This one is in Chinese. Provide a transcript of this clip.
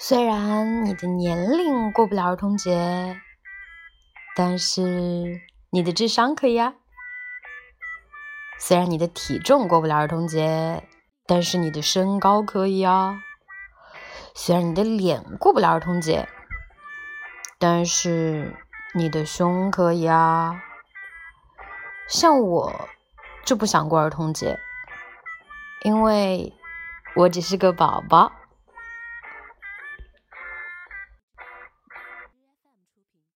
虽然你的年龄过不了儿童节但是你的智商可以啊。虽然你的体重过不了儿童节但是你的身高可以啊。虽然你的脸过不了儿童节但是你的胸可以啊。像我就不想过儿童节因为我只是个宝宝。